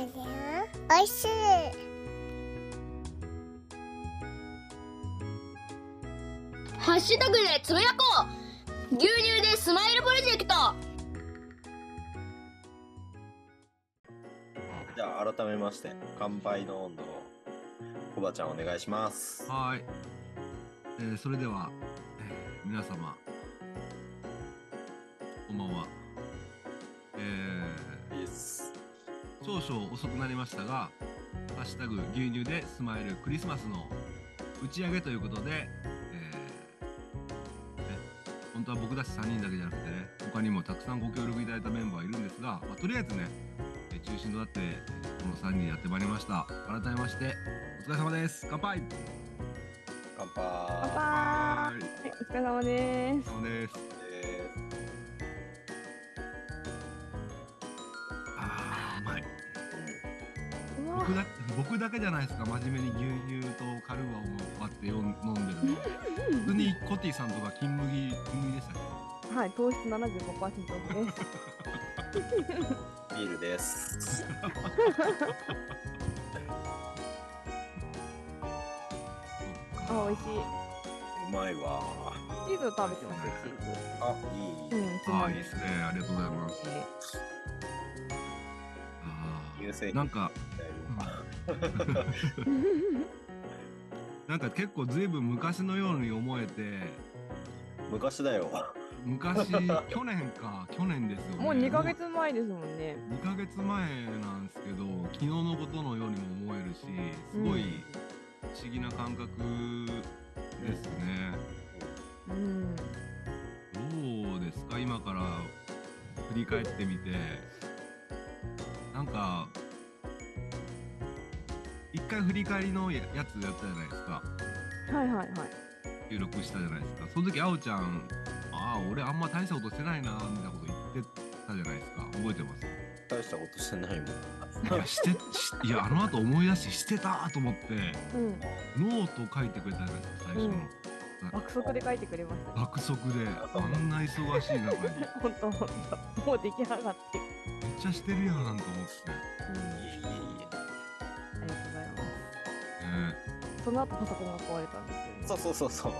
おいしい。ハッシュタグでつぶやこう牛乳でスマイルプロジェクト。じゃあ改めまして乾杯の温度をコバちゃんお願いします。はい、えーそれでは、えー皆様こんばんは、少々遅くなりましたが「ハッシュタグ牛乳でスマイルクリスマス」の打ち上げということで、えーね、本当は僕たち3人だけじゃなくてね他にもたくさんご協力いただいたメンバーいるんですが、まあ、とりあえずねえー中心となってこの3人やってまいりました。改めましてお疲れ様です。乾杯。乾杯。乾杯。ははい、お疲れ様です。様です僕だけじゃないですか、真面目に牛乳とカルーアを割って飲んでるの。普通にコティさんとか金麦、金麦でしたね。はい、糖質75%オフです。ービールですあ、美味しい。うまいわチーズを食べてますよ、チーズ。あいい、うん、ああ、いいですね。ありがとうございます。あ乳製品ーなんか、なんか結構ずいぶん昔のように思えて、昔だよ。昔、去年か、去年ですよね。もう2ヶ月前ですもんね。2ヶ月前なんですけど昨日のことのようにも思えるしすごい不思議な感覚ですね、うん。どうですか？今から振り返ってみて。なんか一回振り返りのややつやったじゃないですかはいはいはい。収録したじゃないですかその時あおちゃんああ俺あんま大したことしてないなみたいなこと言ってたじゃないですか覚えてます？大したことしてないもんいやしてしいやあの後思い出してしてたと思ってうん。ノート書いてくれたじゃないですか最初の、うん爆速で書いてくれました。爆速であんな忙しい中にめっほんとほんと。もう出来上がって。ちゃしてるやんと思って、うん。その後パソコンが壊れたんですよね。そうそうそうそう。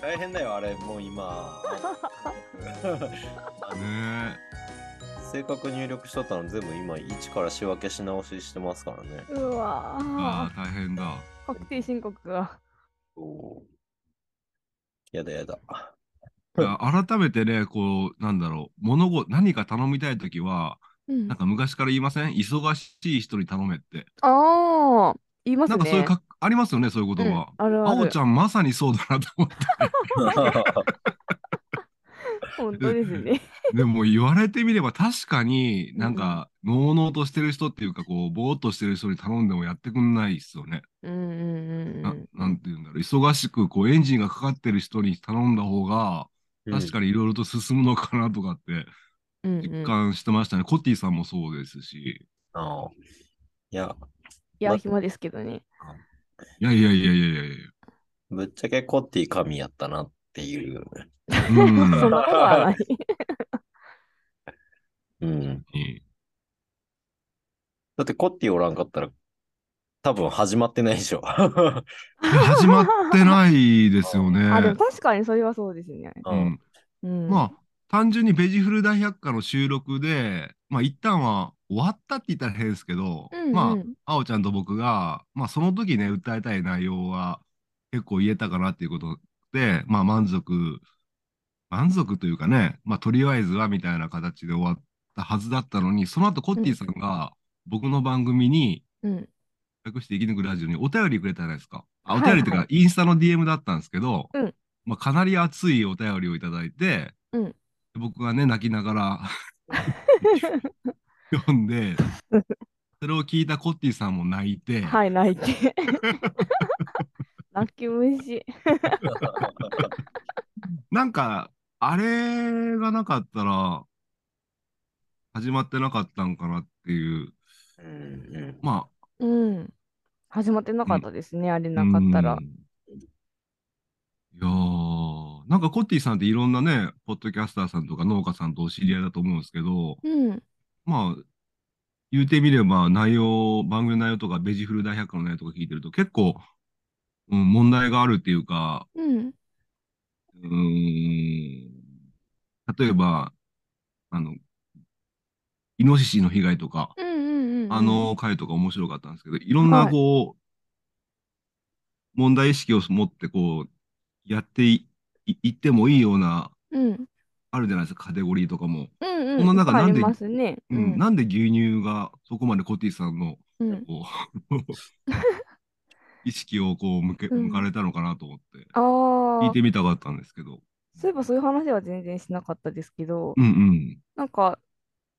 大変だよあれもう今。ね正確入力しとったの全部今一から仕分けし直ししてますからね。うわあ大変だ。確定申告が。おーやだやだ。いや改めてねこうなんだろう。物事何か頼みたい時はうんなんか昔から言いません？忙しい人に頼めってああ、言いますね。なんかそういうかありますよねそういう言葉、うんあるあおち。ゃんまさにそうだなと思って本当ですね。でも言われてみれば確かになんか、のうのうとしてる人っていうかこうぼーっとしてる人に頼んでもやってくんないっすよね。うんうんうんう。なんなんて言うんだろう忙しくこうエンジンがかかってる人に頼んだ方が確かにいろいろと進むのかなとかって実感してましたね。コッティさんもそうですし。ああいやいや、暇ですけどね。いやいやいやいやいやいや。ぶっちゃけコッティ神やったなっていう。うん そんなことはない。うん。いいだってコッティおらんかったら多分始まってないでしょ。いや始まってないですよね。あ、でも確かにそれはそうですね。ううんん、うん。まあ単純にベジフル大百科の収録で、まあ一旦は終わったって言ったら変ですけど、うんうん。まあ、あおちゃんと僕が、まあその時ね、訴えたい内容は結構言えたかなっていうことで、まあ満足、満足というかね、まあとりあえずはみたいな形で終わったはずだったのに、その後コッティさんが僕の番組に、うん。略して生き抜くラジオにお便りくれたじゃないですか。あ、おはい。便りっていうか、インスタの DM だったんですけど、うん。まあかなり熱いお便りをいただいて、うん僕がね、泣きながら 読んで、それを聞いたコッティさんも泣いて、はい、泣いて。泣き虫。なんか、あれがなかったら、始まってなかったんかなっていう、うんうんまうん。始まってなかったですね、あれあ、なかったらうん。いやー、なんかコッティさんっていろんなね、ポッドキャスターさんとか農家さんとお知り合いだと思うんですけど、うん。まあ、言うてみれば内容、番組の内容とか、ベジフル大百科の内容とか聞いてると結構、うん、問題があるっていうか、うん。うーん、例えば、あの、イノシシの被害とか、うんうんうんうん。あの回とか面白かったんですけど、いろんなはいこう、問題意識を持ってこう、やってい、いいってもいいような、うん。あるじゃないですか、カテゴリーとかも。うんうん。この中なんでありますね。う、うんん。なんで牛乳がそこまでコティさんのうん。こう 意識をこう向け、うん向かれたのかなと思って、ああ聞いてみたかったんですけど。そういえばそういう話は全然しなかったですけど、うんうん。なんか、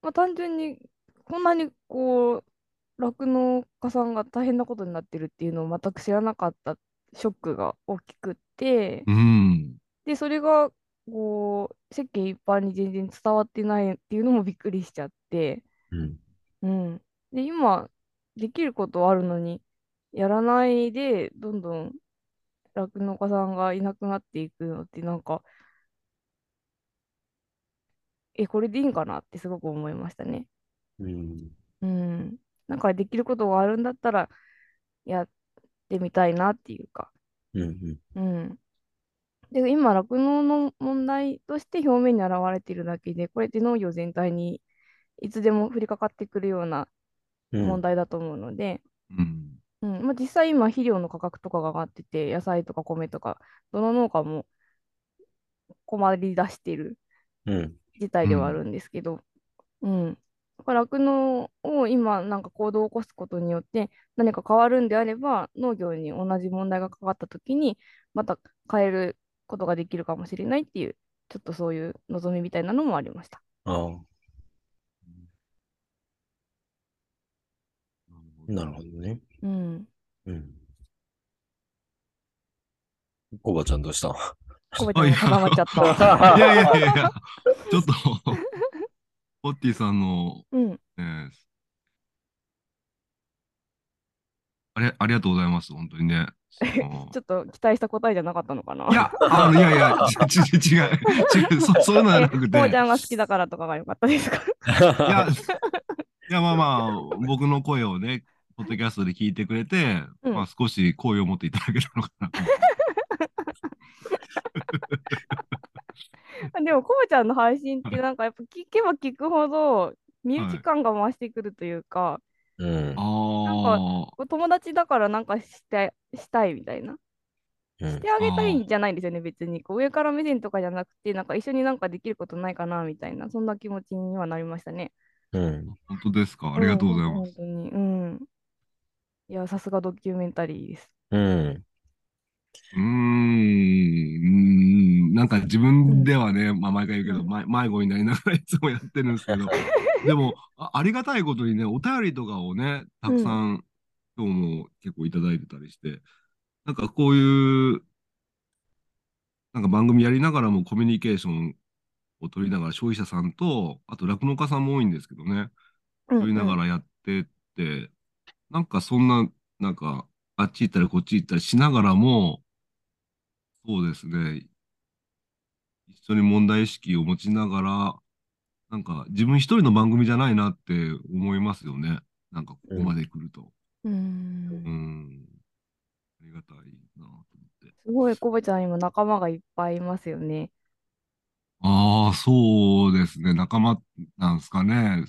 まあ、単純にこんなにこう酪農家さんが大変なことになってるっていうのを全く知らなかったショックが大きくって、うん。でそれがこう世間一般に全然伝わってないっていうのもびっくりしちゃって、うん。うん、で今できることあるのにやらないでどんどん酪農家さんがいなくなっていくのってなんかえこれでいいんかなってすごく思いましたね。うん。うん。なんかできることがあるんだったらやってみたいなっていうか。うん。うん。で、今、酪農の問題として表面に現れているだけで、これって農業全体にいつでも降りかかってくるようなうん。問題だと思うので、うん。うんまあ、実際今、肥料の価格とかが上がってて、野菜とか米とか、どの農家も困り出しているうん。事態ではあるんですけど、うん。だから酪農を今なんか行動を起こすことによって何か変わるんであれば農業に同じ問題がかかった時にまた変えることができるかもしれないっていうちょっとそういう望みみたいなのもありました。ああ。なるほどね。うん。うん。コバちゃんどうした？コバちゃんが固まっちゃった。い やいやいやいや、ちょっと、ポッティさんの、うん。ね、あれ、ありがとうございます、本当にね。ちょっと期待した答えじゃなかったのかな？いや、あの、いやいや、ちち違う、違う、そそういうのじゃなくて、コバちゃんが好きだからとかが良かったですか？いや、いや、まあまあ、僕の声をね、ポッドキャストで聞いてくれて、うんまあ少し声を持っていただけたのかな。でもコバちゃんの配信ってなんかやっぱ聞けば聞くほど身内感が増してくるというか、うん。ああ、友達だからなんかしてしたいみたいな。うんしてあげたいんじゃないんですよね、別に。こう上から目線とかじゃなくて、なんか一緒になんかできることないかなみたいな、そんな気持ちにはなりましたね。うん。本当ですか？ありがとうございます。ん本当に。うん。いや、さすがドキュメンタリーです。うん。うーん、うーんなんか自分ではね、まあ毎回言うけど、うんま迷子になりながらいつもやってるんですけど、でもあ、ありがたいことにね、お便りとかをね、たくさん、今日も結構いただいてたりして、なんかこういう、なんか番組やりながらもコミュニケーションを取りながら消費者さんと、あと酪農家さんも多いんですけどね、うん。取りながらやってって、なんかそんな、なんか、あっち行ったりこっち行ったりしながらも、そうですね、一緒に問題意識を持ちながら、なんか自分一人の番組じゃないなって思いますよね。なんかここまで来ると。うん。う。うんん。ありがたいなと思って。すごい、コバちゃん今仲間がいっぱいいますよね。ああ、そうですね。仲間なんですかね。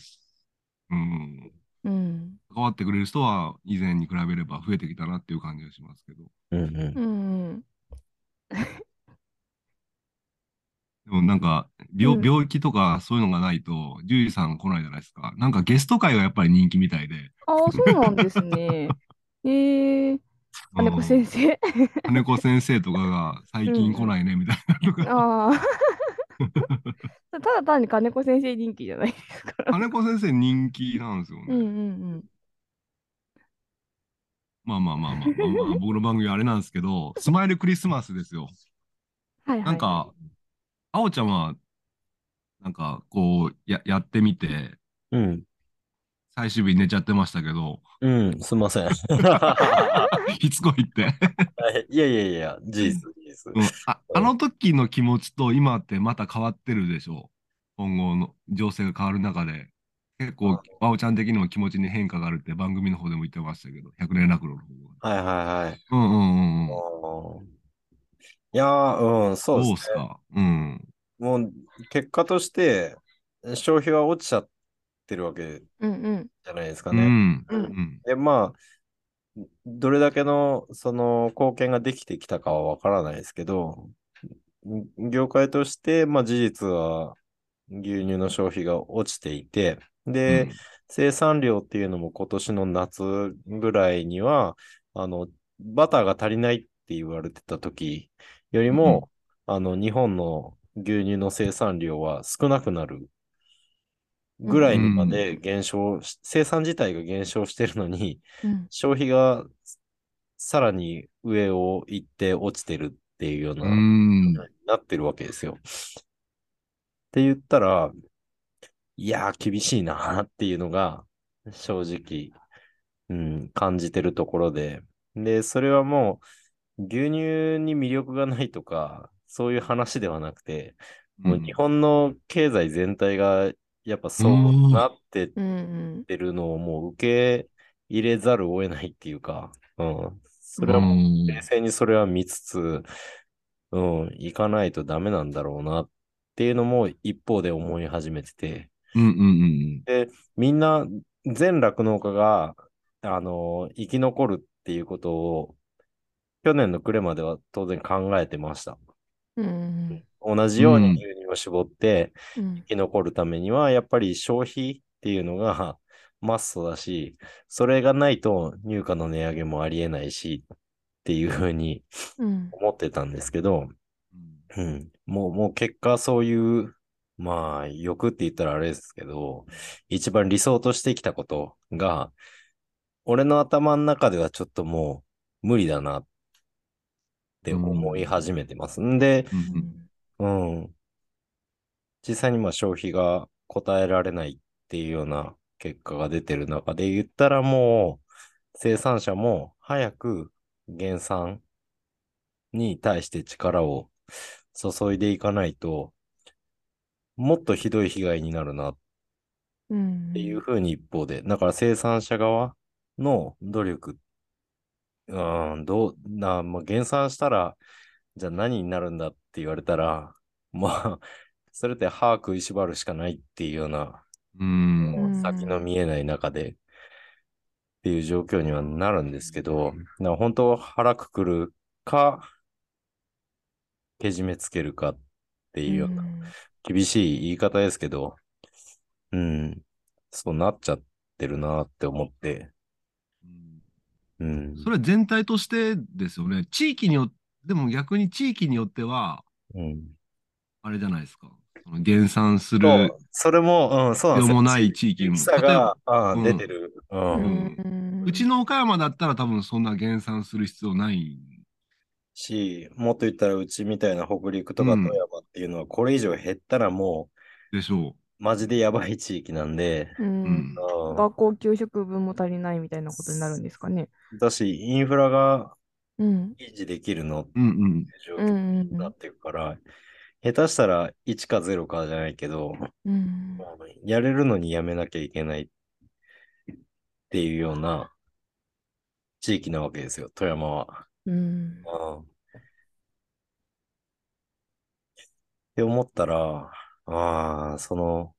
うん。うん。関わってくれる人は以前に比べれば増えてきたなっていう感じがしますけど。うん。うんうん。でもなんか、病、うん病気とかそういうのがないと、獣医さん来ないじゃないですか。なんかゲスト会がやっぱり人気みたいで。ああ、そうなんですね。ええ金子先生。金子先生とかが最近来ないねみたいなとか。ああ。ただ単に金子先生人気じゃないですから。金子先生人気なんですよね。うんうんまあまあまあまあ、まあまあ、僕の番組はあれなんですけど、スマイルクリスマスですよ。はいはい。なんか、あおちゃんは、なんかこうや、やってみて、うん。最終日寝ちゃってましたけど、うん。すみません。しつこいって。いやいやいや、事実、事実。うんああの時の気持ちと今ってまた変わってるでしょ？う。今後の情勢が変わる中で、結構、バオちゃん的にも気持ちに変化があるって番組の方でも言ってましたけど、百年落語の方はいはいはい。うんうん。うんいやー、うん、そうどうですね。すか？うん。もう、結果として、消費は落ちちゃってるわけうんうん。じゃないですかね。うん。ううんん。で、まあ、どれだけの、その、貢献ができてきたかはわからないですけど、業界として、まあ事実は、牛乳の消費が落ちていて、で、生産量っていうのも今年の夏ぐらいには、あの、バターが足りないって言われてた時よりも、あの、日本の牛乳の生産量は少なくなるぐらいにまで減少し、生産自体が減少してるのに、うん消費がさらに上を行って落ちてるっていうような、うん。なってるわけですよ。って言ったら、いやー、厳しいなっていうのが、正直、うん、感じてるところで。で、それはもう、牛乳に魅力がないとか、そういう話ではなくて、もう日本の経済全体が、やっぱそうなってっ。てるのをもう受け入れざるを得ないっていうか、うん。それはもう冷静にそれは見つつ、うん、行かないとダメなんだろうなっていうのも一方で思い始めてて、うんうんうんみんな全酪農家が、あの、生き残るっていうことを、去年の暮れまでは当然考えてました。うん同じように牛乳を絞ってうん生き残るためには、やっぱり消費っていうのが マストだし、それがないと入荷の値上げもありえないし、っていうふうにうん思ってたんですけど、うん。うん。もう、もう結果そういう、まあ、欲って言ったらあれですけど、一番理想としてきたことが、俺の頭の中ではちょっともう無理だなって思い始めてます。んで、うんうん。実際にまあ消費が答えられないっていうような結果が出てる中で言ったらもう生産者も早く減産に対して力を注いでいかないともっとひどい被害になるなっうんていうふうに一方で、だから生産者側の努力、うん、どう、な、まあ、減産したら、じゃあ何になるんだって言われたら、まあ、それって歯食いしばるしかないっていうような、うん。うん先の見えない中でっていう状況にはなるんですけど、だから本当腹くくるか、けじめつけるかっていうような、厳しい言い方ですけど、うん、そうなっちゃってるなって思って、うん。それは全体としてですよね。地域によって、でも逆に地域によっては、うん。あれじゃないですか。その減産すそるう、それも、うん、そうなんですもない地域も。差例えばが、あうん出てる。うん。うんうちの岡山だったら多分そんな減産する必要ない。し、もっと言ったらうちみたいな北陸とかうん富山っていうのは、これ以上減ったらもでしょう、マジでやばい地域なんで、うん学校給食分も足りないみたいなことになるんですかね。だし、インフラがうん。維持できるのってうんうん。状況になっていくから、下手したら1か0かじゃないけど、うん。やれるのにやめなきゃいけないっていうような地域なわけですよ、富山は。うん。うんって思ったら、ああ、その、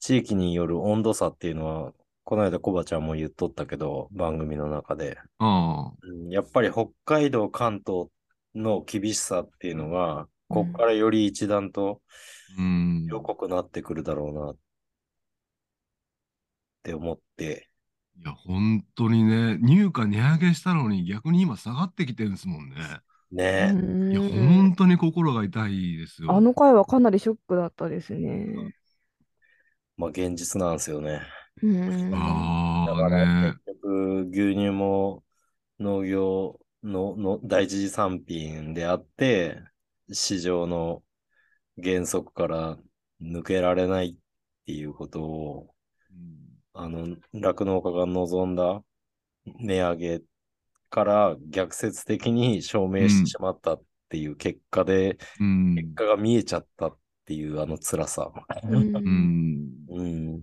地域による温度差っていうのは、この間コバちゃんも言っとったけど、番組の中で。うんやっぱり北海道、関東の厳しさっていうのが、こうんっからより一段とうん。色濃くなってくるだろうなって思って、いや、本当にね、入荷値上げしたのに逆に今下がってきてるんですもんね。ねいや、うん本当に心が痛いですよ。あの回はかなりショックだったですね。まあ現実なんですよね。うん。ああだからね。結局牛乳も農業のの第一次産品であって、市場の原則から抜けられないっていうことを、うんあの、酪農家が望んだ値上げから逆説的に証明してしまったっていう結果で、うん。結果が見えちゃったっていうあの辛さ。うんうん。うん。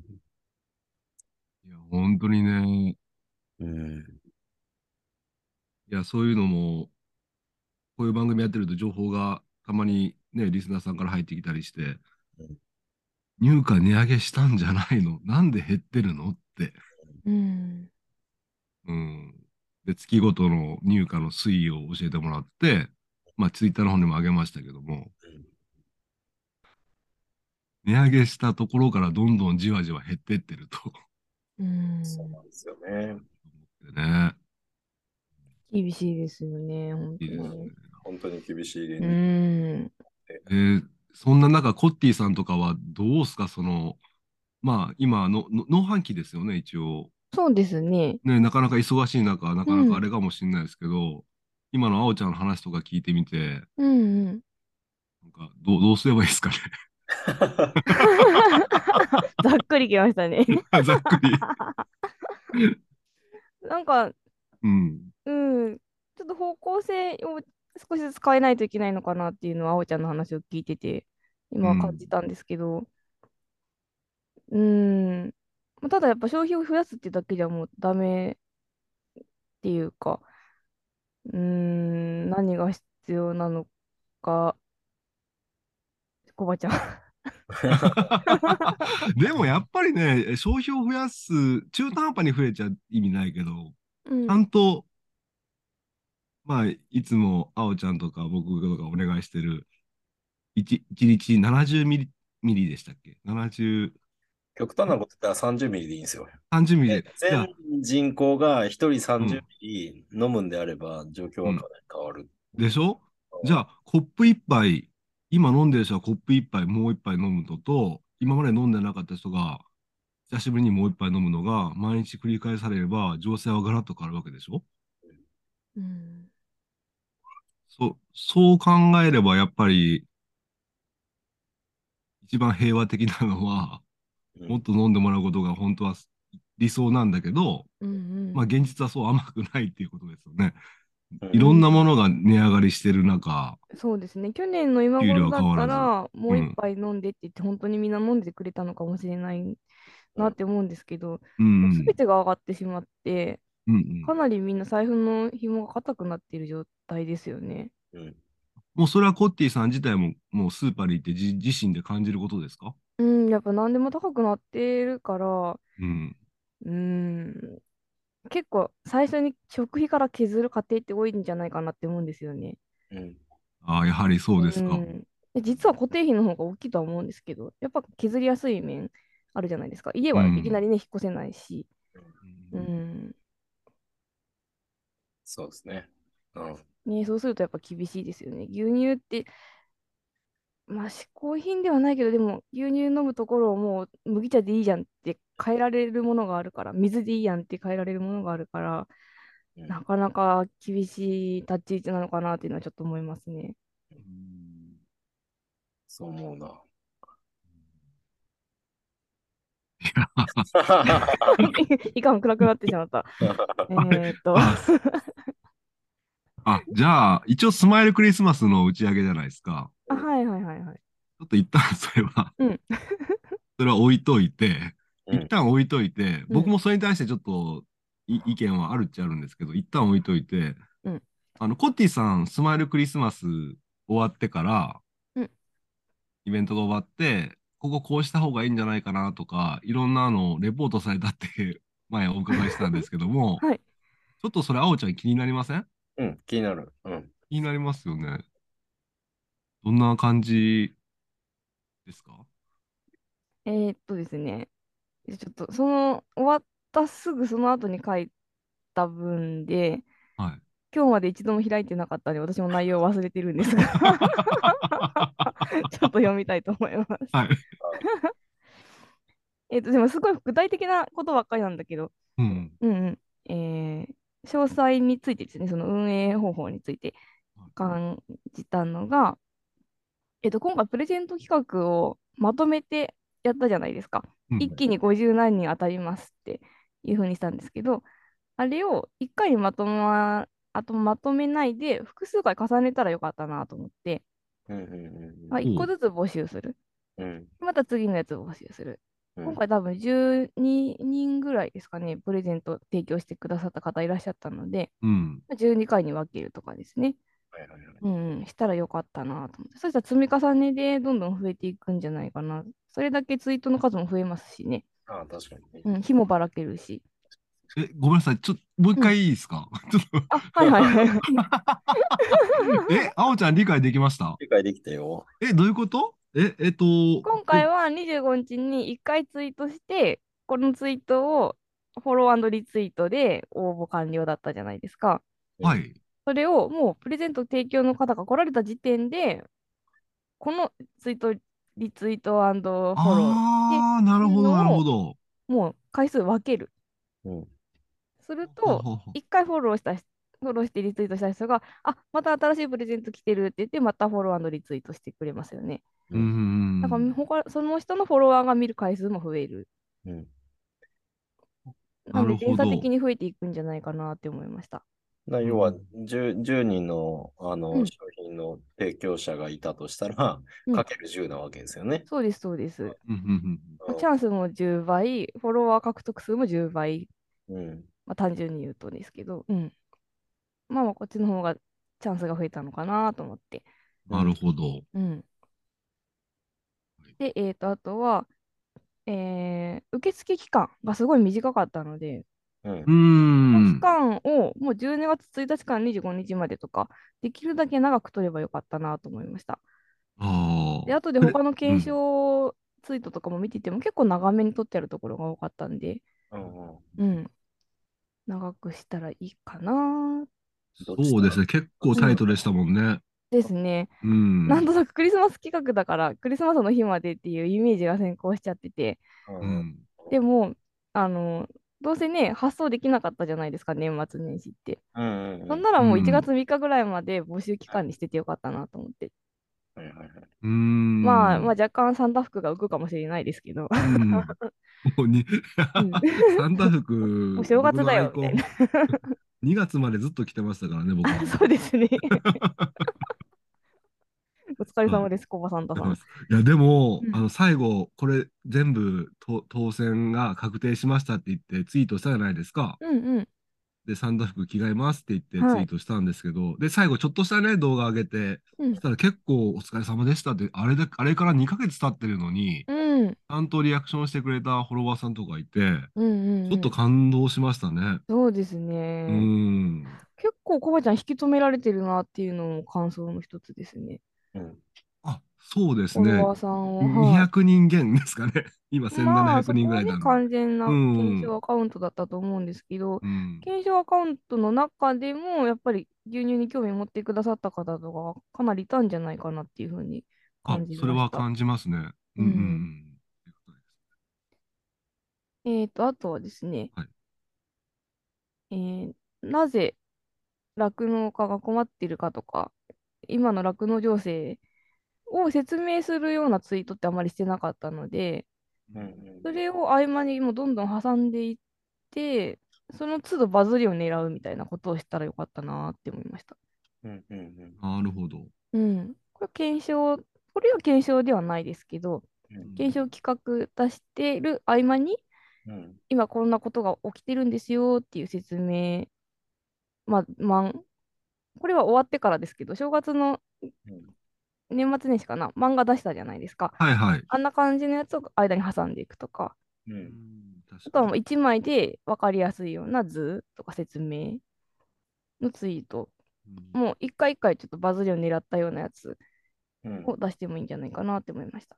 本当にね、うん。いや、そういうのも、こういう番組やってると情報がたまにね、リスナーさんから入ってきたりしてうん、入荷値上げしたんじゃないの？なんで減ってるの？って。うん。うん。で、月ごとの入荷の推移を教えてもらって、まあ、ツイッターの方にも上げましたけども、値上げしたところからどんどんじわじわ減ってってるとうん。そうなんですよね。ね。厳しいですよね、本当いいですねに。。本当に厳しい現う実。ん。えーそんな中、コッティさんとかはどうすか、その、まあ、今の、の農飯期ですよね、一応。そうですね。ね、なかなか忙しい中、なかなかあれかもしれないですけど、今のあおちゃんの話とか聞いてみて、うんうん。なんかどう、どうすればいいですかね？ざっくりきましたね。ざっくり。なんか、うん。うん、ちょっと方向性を少しずつ変えないといけないのかなっていうのは、あおちゃんの話を聞いてて、今は感じたんですけど、うん、まあただやっぱ消費を増やすってだけじゃもうダメっていうか、うん、何が必要なのか、コバちゃん。でもやっぱりね、消費を増やす、中途半端に増えちゃ意味ないけど、うんちゃんと、まあ、いつもあおちゃんとか僕とかお願いしてる、1, 一日70ミリミリでしたっけ ?70、極端なこと言ったら30ミリでいいんですよ。30ミリで。全人口が1人う30んミリ飲むんであれば、状況はかなり変わる。でしょ？じゃあ、コップ一杯、今飲んでる人はコップ一杯、もう一杯飲むのと、今まで飲んでなかった人が、久しぶりにもう一杯飲むのが、毎日繰り返されれば、情勢はガラッと変わるわけでしょ？うんそう、そう考えれば、やっぱり、一番平和的なのは、うんもっと飲んでもらうことが本当は理想なんだけど、うんうん。まあ現実はそう甘くないっていうことですよね。うん。いろんなものが値上がりしてる中、そうですね。去年の今頃だったらら、もううん一杯飲んでって言って、本当にみんな飲んでくれたのかもしれないなって思うんですけど、うんうん。すべてが上がってしまって、うんうん。かなりみんな財布の紐が硬くなっている状態ですよね。うん。もうそれはコッティさん自体ももうスーパーに行ってじ自身で感じることですか？うん、やっぱ何でも高くなってるから、うん。うん、結構最初に食費から削る家庭って多いんじゃないかなって思うんですよね。うんああ、やはりそうですか。んで実は固定費の方が大きいとは思うんですけど、やっぱ削りやすい面あるじゃないですか。家はうんいきなりね、引っ越せないし。ううんん。そうですね。うんね、そうするとやっぱ厳しいですよね。牛乳って、まあ、嗜好品ではないけど、でも牛乳飲むところをもう麦茶でいいじゃんって変えられるものがあるから、水でいいやんって変えられるものがあるから、うんなかなか厳しい立ち位置なのかなっていうのはちょっと思いますね。そう思うな。いかん暗くなってしまった。えーっと、ああ、じゃあ、一応スマイルクリスマスの打ち上げじゃないですか。あはいはいはいはい。ちょっと一旦それは、うんう それは置いといて、ん一旦置いといて、うん僕もそれに対してちょっとい意見はあるっちゃあるんですけど、一旦置いといて、うんあの、コッティさん、スマイルクリスマス終わってから、うんイベントが終わって、こここうした方がいいんじゃないかなとか、いろんなのレポートされたって前お伺いしたんですけども、はいちょっとそれ、あおちゃん気になりません？うん、気になる。うん。気になりますよね。どんな感じですか？えーっとですね、ちょっとその終わったすぐその後に書いた文で、はい。今日まで一度も開いてなかったんで、私も内容を忘れてるんですが、ちょっと読みたいと思います。はい。えっと、でもすごい具体的なことばっかりなんだけど、うん。うんうん。えー詳細についてですね、その運営方法について感じたのが、えっと、今回プレゼント企画をまとめてやったじゃないですか。うん一気に50何人当たりますっていうふうにしたんですけど、あれを一回にまとま、あとまとめないで複数回重ねたらよかったなと思って、うんうんまあ、1個ずつ募集する。うんうん。また次のやつを募集する。うん今回多分12人ぐらいですかね、プレゼント提供してくださった方いらっしゃったので、うん。12回に分けるとかですね。はいはいはいうんうん、したらよかったなと思って。そしたら積み重ねでどんどん増えていくんじゃないかな。それだけツイートの数も増えますしね。ああ、確かにね。うん、日もばらけるし。え、ごめんなさい。ちょ、もう一回いいですか、ちょっと。あ、はいはいはい。え、あおちゃん理解できました？理解できたよ。え、どういうこと？え、えっと、今回は25日に1回ツイートして、このツイートをフォローリツイートで応募完了だったじゃないですか。はい。それをもうプレゼント提供の方が来られた時点で、このツイート、リツイートフォロああ、なるほど、なるほど。ー、もう回数分ける。うん。すると、ほうほうほう1回フォローした人フォローしてリツイートした人が、あ、また新しいプレゼント来てるって言って、またフォローリツイートしてくれますよね。うん。だから他、その人のフォロワーが見る回数も増える。うん。なので、連鎖的に増えていくんじゃないかなって思いました。な要は10、10人のあの、うん商品の提供者がいたとしたら、うんかける10なわけですよね。そうです、そうです。チャンスも10倍、フォロワー獲得数も10倍、うん。まあ、単純に言うとですけど、うん。まあまあ、こっちの方がチャンスが増えたのかなと思って。うんなるほど。うん。で、えっ、と、あとは、えー受付期間がすごい短かったので、うん期ん。間をもう12月1日から25日までとか、できるだけ長く取ればよかったなと思いました。あで、あ。後で他の検証ツイートとかも見てても結構長めに撮ってあるところが多かったんで、うん。長くしたらいいかなそうですね。結構タイトでしたもんね。ですね。うん。なんとなくクリスマス企画だから、クリスマスの日までっていうイメージが先行しちゃってて、ううんん。でも、あの、どうせね、発送できなかったじゃないですか、年末年始って。うんうんそんならもううん1月3日ぐらいまで募集期間にしててよかったなと思って。はいはいはい。うん。まあ、まあ若干サンタ服が浮くかもしれないですけど。うん。もうに、うんサンタ服、もう正月だよ僕のアイコンみ2 月までずっと着てましたからね、僕は。そうですね。お疲れ様です、コバサンタさん。いや、でも、うんあの、最後、これ全部と当選が確定しましたって言ってツイートしたじゃないですか。うんうん。で、サンタ服着替えますって言ってはいツイートしたんですけど、で、最後ちょっとしたね、動画上げて、うんそしたら結構お疲れ様でしたって、あれで、あれから2ヶ月経ってるのに、うんちゃんとリアクションしてくれたフォロワーさんとかいて、うんうんうん。ちょっと感動しましたね。そうですうね。ん。結構コバちゃん引き止められてるなっていうのも感想の一つですね。うんあ、そうですね。フォロワーさんを。はい200人減ですかね。今まあ、1700そこはね、人ぐらいなの。完全なうん検証アカウントだったと思うんですけど、うん。検証アカウントの中でも、やっぱり牛乳に興味持ってくださった方とかがかなりいたんじゃないかなっていうふうにあ感じました。それは感じますね。うんうんうん。えーと、あとはですね、はいえーなぜ酪農家が困っているかとか、今の酪農情勢を説明するようなツイートってあまりしてなかったので、それを合間にもうどんどん挟んでいって、その都度バズりを狙うみたいなことをしたらよかったなって思いました。うんうんうんなるほど。うん。これ検証、これは検証ではないですけど、うん検証企画出してる合間に、うん今こんなことが起きてるんですよっていう説明、まあ、まん、これは終わってからですけど、正月のうん年末年始かな、漫画出したじゃないですか。はいはい。あんな感じのやつを間に挟んでいくとか、うんあとはもう1枚で分かりやすいような図とか説明のツイート、もう一回一回ちょっとバズりを狙ったようなやつうんを出してもいいんじゃないかなって思いました。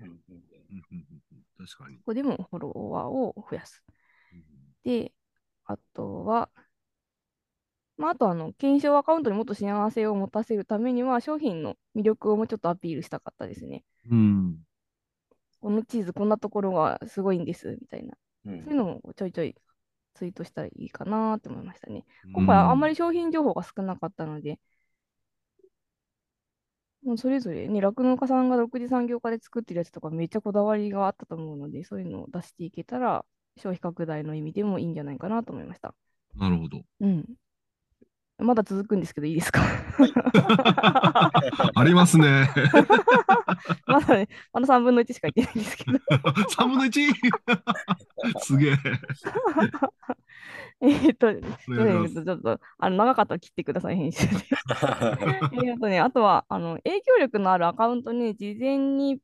うんうんうんうんうん確かに。ここでもフォロワーを増やす。で、あとは、まあ、あとあの、検証アカウントにもっと幸せを持たせるためには、商品の魅力をもうちょっとアピールしたかったですね。うん。このチーズこんなところがすごいんです、みたいな。うんそういうのもちょいちょいツイートしたらいいかなって思いましたね。今回あんまり商品情報が少なかったので、もうそれぞれね、酪農家さんが独自産業化で作ってるやつとかめっちゃこだわりがあったと思うので、そういうのを出していけたら、消費拡大の意味でもいいんじゃないかなと思いました。なるほど。うん。まだ続くんですけど、いいですか？ありますね。まだね、まだ3分の1しか言ってないんですけど。3分の 1? すげえ。えーっと、ちょっと、あの、長かったら切ってください、編集で。えーっとね、あとは、あの、影響力のあるアカウントに事前に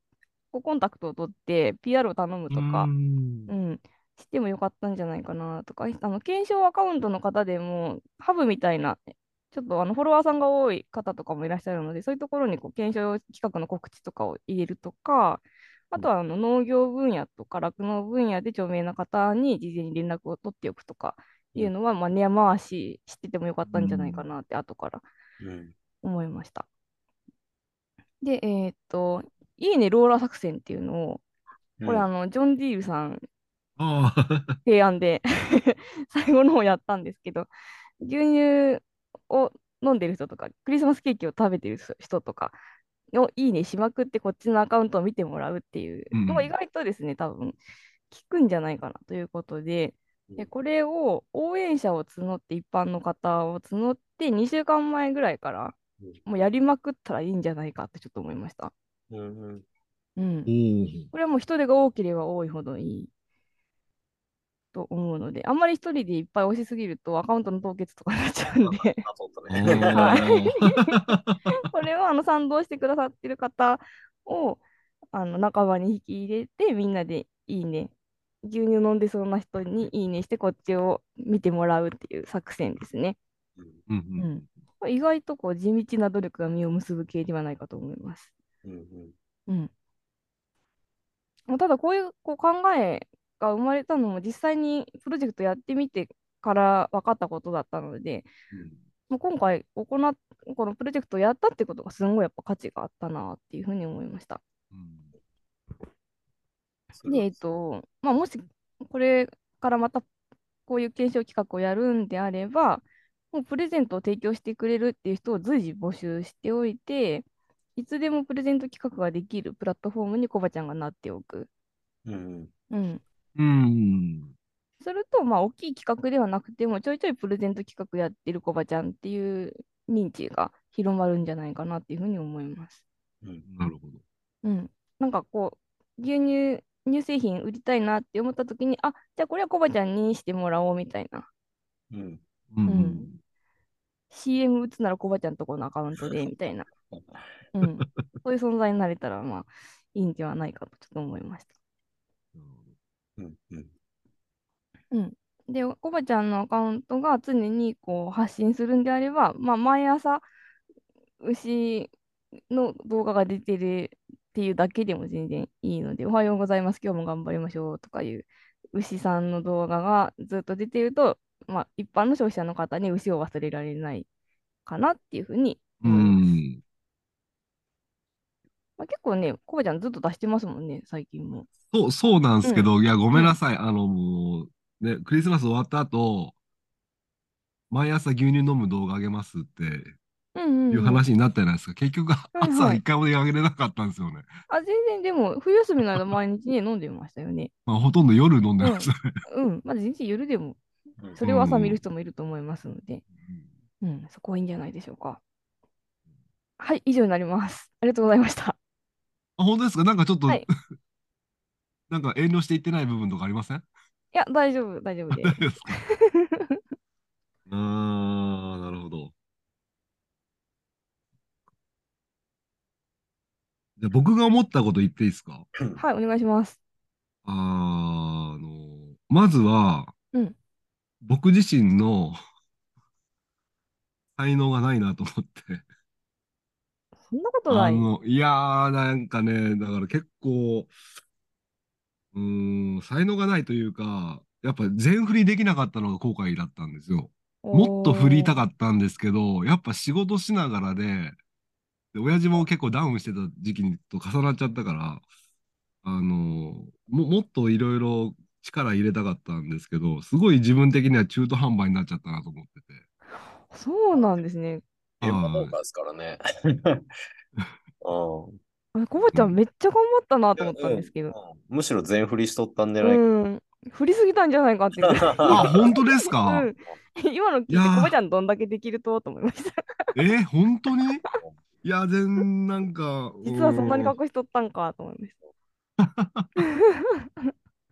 こうコンタクトを取って PR を頼むとかうー、んうん、してもよかったんじゃないかなとか、あの、検証アカウントの方でも、ハブみたいな、ちょっとあのフォロワーさんが多い方とかもいらっしゃるので、そういうところにこう検証企画の告知とかを入れるとか、あとはあの農業分野とか酪農分野で著名な方に事前に連絡を取っておくとかいうのは、まあ、根回ししててもよかったんじゃないかなって後からうん。思いました。で、えーっと、いいねローラ作戦っていうのを、これあの、ジョン・ディールさん提案で。最後の方やったんですけど、牛乳を飲んでる人とか、クリスマスケーキを食べてる人とかをいいねしまくって、こっちのアカウントを見てもらうっていうのがうん意外とですね、多分効くんじゃないかなということで、でこれを応援者を募って、一般の方を募って、2週間前ぐらいからうん。もうやりまくったらいいんじゃないかってちょっと思いました。うんうん。これはもう人手が多ければ多いほどいいと思うので、あんまり一人でいっぱい押しすぎるとアカウントの凍結とかになっちゃうんで、これはあの賛同してくださってる方をあの仲間に引き入れて、みんなでいいね、牛乳飲んでそうな人にいいねして、こっちを見てもらうっていう作戦ですね。うん。うんうん。これ意外とこう地道な努力が実を結ぶ系ではないかと思います。うんうん。うん。まあただ、こういうこう考えが生まれたのも実際にプロジェクトやってみてから分かったことだったので、もう今回行っこのプロジェクトをやったってことがすごいやっぱ価値があったなっていうふうに思いました。うんで、えっと、まあ、もしこれからまたこういう検証企画をやるんであれば、もうプレゼントを提供してくれるっていう人を随時募集しておいて、いつでもプレゼント企画ができるプラットフォームにコバちゃんがなっておく。うんうん。うん。すると、まあ、大きい企画ではなくても、ちょいちょいプレゼント企画やってるコバちゃんっていう認知が広まるんじゃないかなっていうふうに思います。うんなるほど。うん。なんかこう、牛乳、乳製品売りたいなって思った時に、あ、じゃあこれはコバちゃんにしてもらおうみたいな。うんううんん。CM 打つならコバちゃんとこのアカウントで、みたいな。うん。そういう存在になれたら、まあ、いいんではないかとちょっと思いました。うんうん。で、コバちゃんのアカウントが常にこう発信するんであれば、まあ、毎朝、牛の動画が出てるっていうだけでも全然いいので、おはようございます、今日も頑張りましょうとかいう牛さんの動画がずっと出てると、まあ、一般の消費者の方に牛を忘れられないかなっていうふうにう思います。ん。まあ、結構ね、コバちゃんずっと出してますもんね、最近も。そう、そうなんですけど、いや、ごめんなさい。あの、もう、ね、クリスマス終わった後、毎朝牛乳飲む動画あげますってうんうん、いううん。話になったじゃないですか。結局、はいはい朝一回もあげれなかったんですよね。あ、全然でも、冬休みの間毎日ね、飲んでましたよね。まあ、ほとんど夜飲んでましたね。うん。まあ、全然夜でも、うんそれを朝見る人もいると思いますので、うん、そこはいいんじゃないでしょうか。はい、以上になります。ありがとうございました。あ、本当ですか？なんかちょっと、はい なんか遠慮して言ってない部分とかありません？いや、大丈夫、大丈夫で大丈夫ですか？あー、なるほど。じゃあ僕が思ったこと言っていいですか？す。はい、お願いします。あーあの、まずは、うん僕自身の才能がないなと思って。そんなことない？いやー、なんかね、だから結構、うーん、才能がないというか、やっぱ全振りできなかったのが後悔だったんですよ。もっと振りたかっったんですけど、やっぱ仕事しながらで、で、親父も結構ダウンしてた時期にと重なっちゃったから、あの、も、もっといろいろ力入れたかったんですけど、すごい自分的には中途半端になっちゃったなと思ってて。た。そうなんですね。現場農はい家ですからね。うんあコバちゃんめっちゃ頑張ったなと思ったんですけど。むしろ全振りしとったんじゃないか。うん。振りすぎたんじゃないかっていう。あ、本当ですか？うん。今の聞いて、コバちゃんどんだけできるとと思いました。えー、本当に？いや、全なんか、実はそんなにうん隠しとったんかと思いまし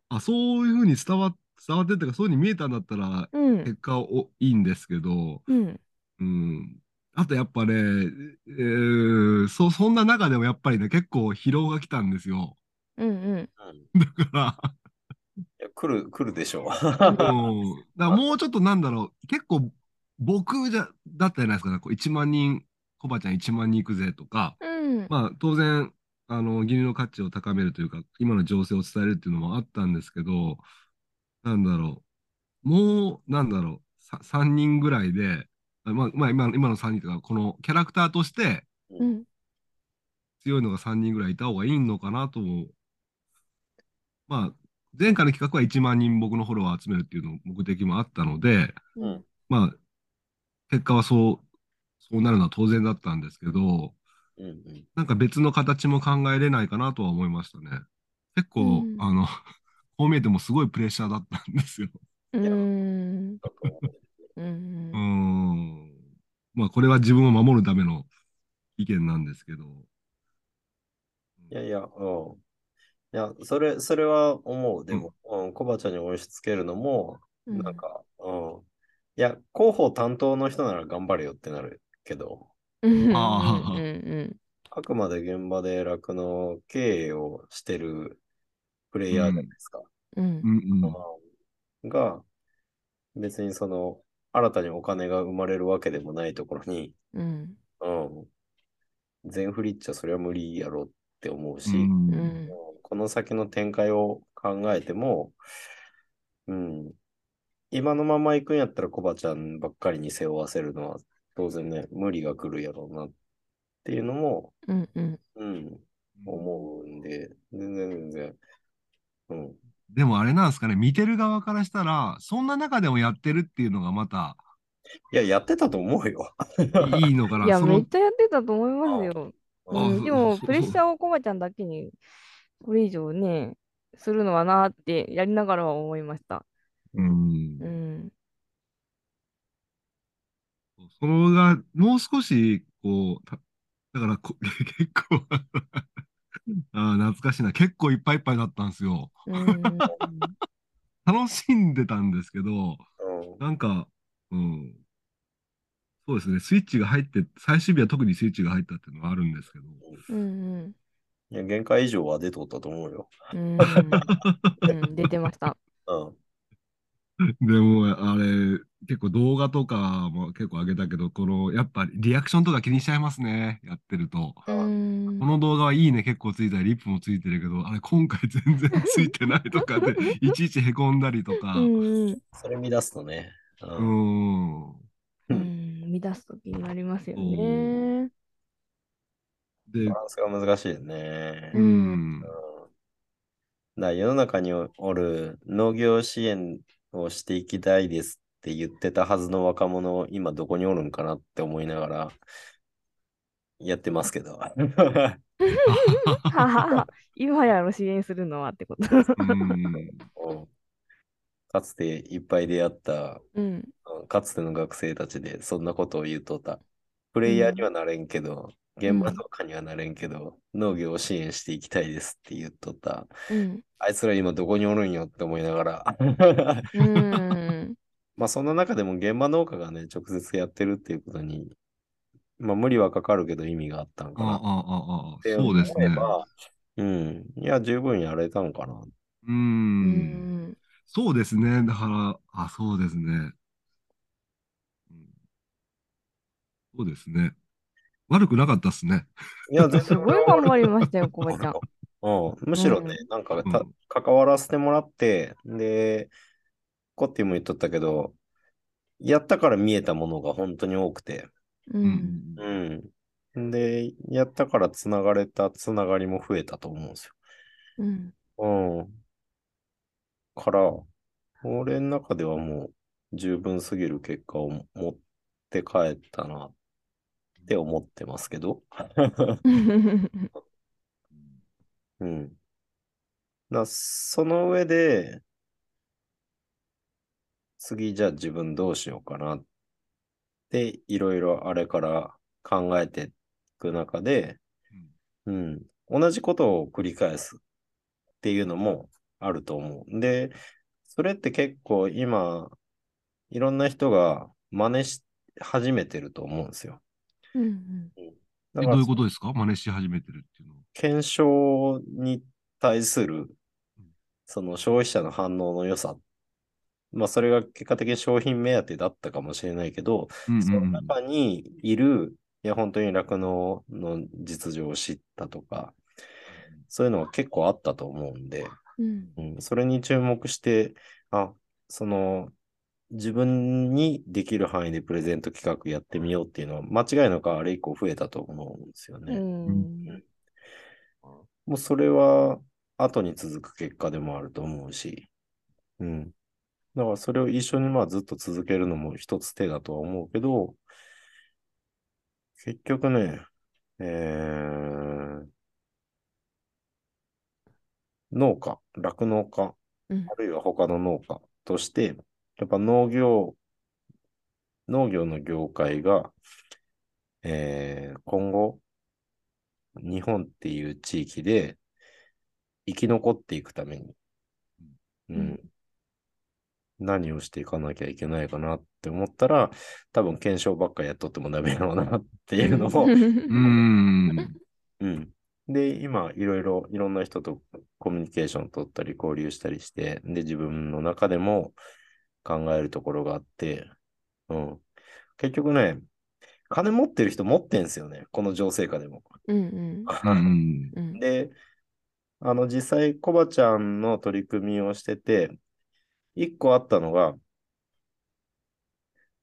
あ、そういうふうに伝わ伝わってってか、そういうふうに見えたんだったら、た。うん。結果おいいんですけど、うん。うん。あとやっぱね、えーそ、そんな中でもやっぱりね、結構疲労が来たんですよ。うんうん。うんだから、いや来る、来るでしょう。うん。だから もうちょっとなんだろう、結構僕じゃ、だったじゃないですか、ね、こう1万人、コバちゃん1万人行くぜとか、うん。まあ当然、あの、義理の価値を高めるというか、今の情勢を伝えるっていうのもあったんですけど、なんだろう、もう、なんだろう、さ3人ぐらいで、あまあ、まあ、今今の3人というか、このキャラクターとしてうん。強いのが3人ぐらいいた方がいいのかなとも、まあ、前回の企画は1万人僕のフォロワー集めるっていうの目的もあったので、うんまあ、結果はそう、そうなるのは当然だったんですけど、うんうんなんか別の形も考えれないかなとは思いましたね。結構、うんあの、こう見えてもすごいプレッシャーだったんですよ。うーん。うう。うん。まあ、これは自分を守るための意見なんですけど。いやいや、うん。いや、それ、それは思う。でも、うん、コバちゃんに押し付けるのも、うんなんか、うん。いや、広報担当の人なら頑張れよってなるけど、うん。あーうんうんあくまで現場で楽の経営をしてるプレイヤーじゃないですか。うん。うんうん。うんが、別にその、新たにお金が生まれるわけでもないところに、うん。うん。全振りっちゃそれは無理やろって思うし、うんうん。この先の展開を考えても、うん。今のまま行くんやったらコバちゃんばっかりに背負わせるのは当然ね、無理が来るやろうなっていうのも、うんうん。うん、思うんで、全然全然、うん。でもあれなんですかね、見てる側からしたら、そんな中でもやってるっていうのがまたいや、やってたと思うよ。いいのかな。いや、そのめっちゃやってたと思いますよ。うあうん、でも、プレッシャーをコバちゃんだけに、これ以上ね、するのはなってやりながらは思いました。うんう。ん。それが、もう少し、こう、ただからこ、結構あー懐かしいな。結構いっぱいいっぱいだったんですよ。うん。楽しんでたんですけど、うんなんか、うん。そうですね。スイッチが入って、最終日は特にスイッチが入ったっていうのはあるんですけど。うん。いや、限界以上は出とったと思うよ。うん。うん。出てました。うん。でも、あれ、結構動画とかも結構上げたけど、この、やっぱリアクションとか気にしちゃいますね。やってると。うんこ。の動画はいいね結構ついたり、リップもついてるけど、あれ今回全然ついてないとかで、いちいちへこんだりとか。ううんん。それ乱すとね。う。ーん。うん。乱すときになりますようね。でバ、ランスが難しいよね。ううんん。だ世の中におる農業支援をしていきたいですって言ってたはずの若者、今どこにおるんかなって思いながらやってますけど。今やろ支援するのはってこと。うん。うんかつていっぱい出会った、うん。うんかつての学生たちでそんなことを言うとった。プレイヤーにはなれんけど、現場とかにはなれんけど、農業を支援していきたいですって言っとった。うん。あいつら今どこにおるんよって思いながら。うん。まあそんな中でも現場農家がね、直接やってるっていうことに、まあ無理はかかるけど意味があったんかなっああ、ああ、ああ、てそうですね。うん。いや、十分やれたのかな。う。うんん。そうですね。だから、あ、そうですね。うんそうですね。悪くなかったっすね。いや、全 すごい頑張りましたよ、コバちゃん。うん、むしろね、うなんかたうん関わらせてもらって、で、コッティも言っとったけど、やったから見えたものが本当に多くて、う。うんん。うん。で、やったからつながれたつながりも増えたと思うんですうん。よ。うん。から、俺の中ではもう十分すぎる結果を持って帰ったなって思ってますけど。うん。だその上で、次じゃあ自分どうしようかなって、いろいろあれから考えていく中で、うん、同じことを繰り返すっていうのもあると思う。で、それって結構今、いろんな人が真似し始めてると思うんですよ。うんうんどういうことですか？真似し始めてるっていうのは。検証に対するうん、その消費者の反応の良さ。まあ、それが結果的に商品目当てだったかもしれないけど、うんうんそのうん中にいる、いや、本当に酪農の実情を知ったとか、そういうのは結構あったと思うんで、うんうん、それに注目して、あ、その、自分にできる範囲でプレゼント企画やってみようっていうのは、間違いなくあれ以降増えたと思うんですようね。んもうそれは後に続く結果でもあると思うし、うん。だからそれを一緒にまあずっと続けるのも一つ手だとは思うけど、結局ね、えー、農家、酪農家、うん。あるいは他の農家として、やっぱ農業、農業の業界が、えー今後、日本っていう地域で生き残っていくために、うん。うん何をしていかなきゃいけないかなって思ったら、多分検証ばっかりやっとってもダメだろうなっていうのも、うーん。うん。で、今、いろいろ、いろんな人とコミュニケーション取ったり、交流したりして、で、自分の中でも考えるところがあって、うん。結局ね、金持ってる人持ってんすよね。この情勢下でも。うんうんうんうんうんで、あの、実際、コバちゃんの取り組みをしてて、一個あったのが、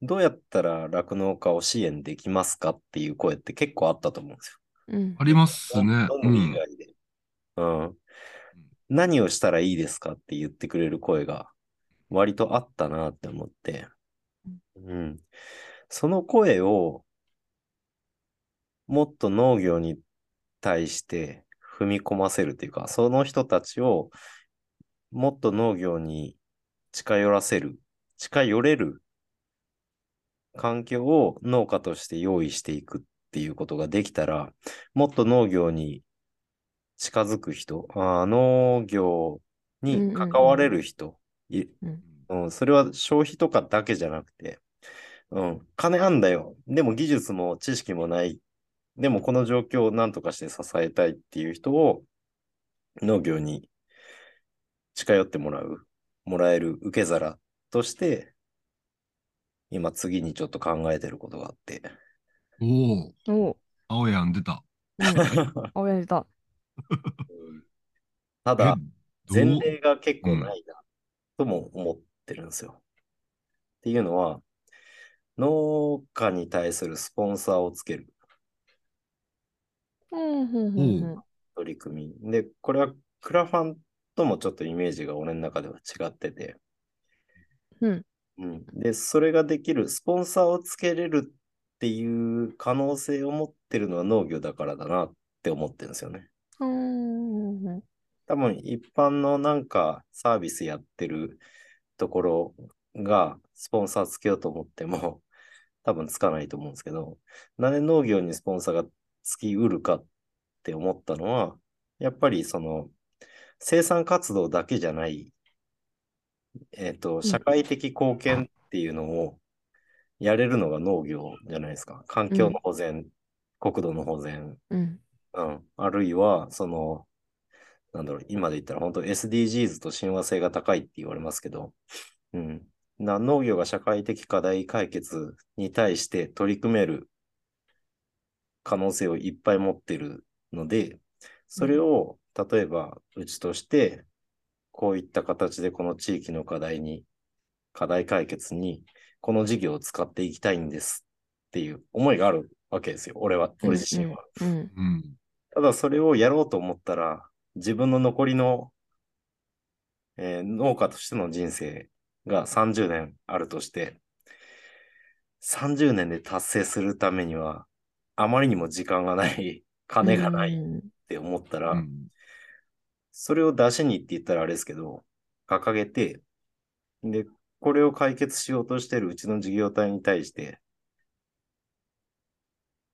どうやったら酪農家を支援できますかっていう声って結構あったと思うんですよ。うんありますね。どの以うん。外で。うん。何をしたらいいですかって言ってくれる声が割とあったなって思って。うん。その声をもっと農業に対して踏み込ませるというか、その人たちをもっと農業に近寄らせる、近寄れる環境を農家として用意していくっていうことができたら、もっと農業に近づく人、あー農業に関われる人、うん、それは消費とかだけじゃなくて、うん、金あんだよ。でも技術も知識もない。でもこの状況を何とかして支えたいっていう人を農業に近寄ってもらう、もらえる受け皿として、今次にちょっと考えてることがあって。おお、おう青やん出た。うん青や出た ただ、え前例が結構ないな、とも思ってるんですよ。っていうのは、農家に対するスポンサーをつけるうんうんうん取り組み。で、これはクラファンともちょっとイメージが俺の中では違ってて、うんうん。で、それができる、スポンサーをつけれるっていう可能性を持ってるのは農業だからだなって思ってるんですよね。うんうん多分一般のなんかサービスやってるところがスポンサーつけようと思っても多分つかないと思うんですけど、なんで農業にスポンサーがつきうるかって思ったのは、やっぱりその生産活動だけじゃない、えっと、社会的貢献っていうのをやれるのが農業じゃないですか。環境の保全、国土の保全、うんうん。あるいは、その、なんだろう、今で言ったら本当 SDGs と親和性が高いって言われますけど、うん。な農業が社会的課題解決に対して取り組める可能性をいっぱい持ってるので、それを、例えば、うちとして、こういった形でこの地域の課題に、課題解決に、この事業を使っていきたいんですっていう思いがあるわけですよ。俺は、俺自身は。うんうん。ただそれをやろうと思ったら、自分の残りの、えー農家としての人生が30年あるとして、30年で達成するためには、あまりにも時間がない、金がないって思ったら、うんそれを出しにって言ったらあれですけど、掲げて、で、これを解決しようとしてるうちの事業体に対して、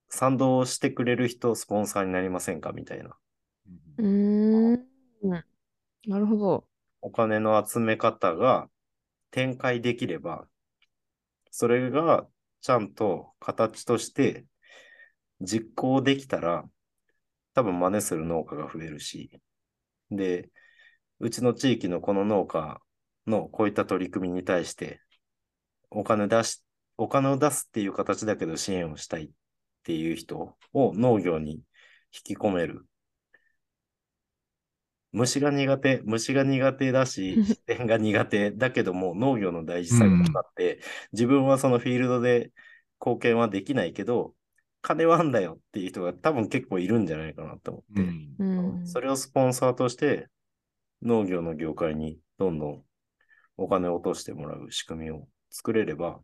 賛同してくれる人、スポンサーになりませんかみたいな。うーん。なるほど。お金の集め方が展開できれば、それがちゃんと形として実行できたら、多分真似する農家が増えるし、で、うちの地域のこの農家のこういった取り組みに対して、お金出し、お金を出すっていう形だけど支援をしたいっていう人を農業に引き込める。虫が苦手、虫が苦手だし、視点が苦手だけども農業の大事さが分かって、自分はそのフィールドで貢献はできないけど、金はあんだよっていう人が多分結構いるんじゃないかなと思って、うんうん。それをスポンサーとして農業の業界にどんどんお金を落としてもらう仕組みを作れれば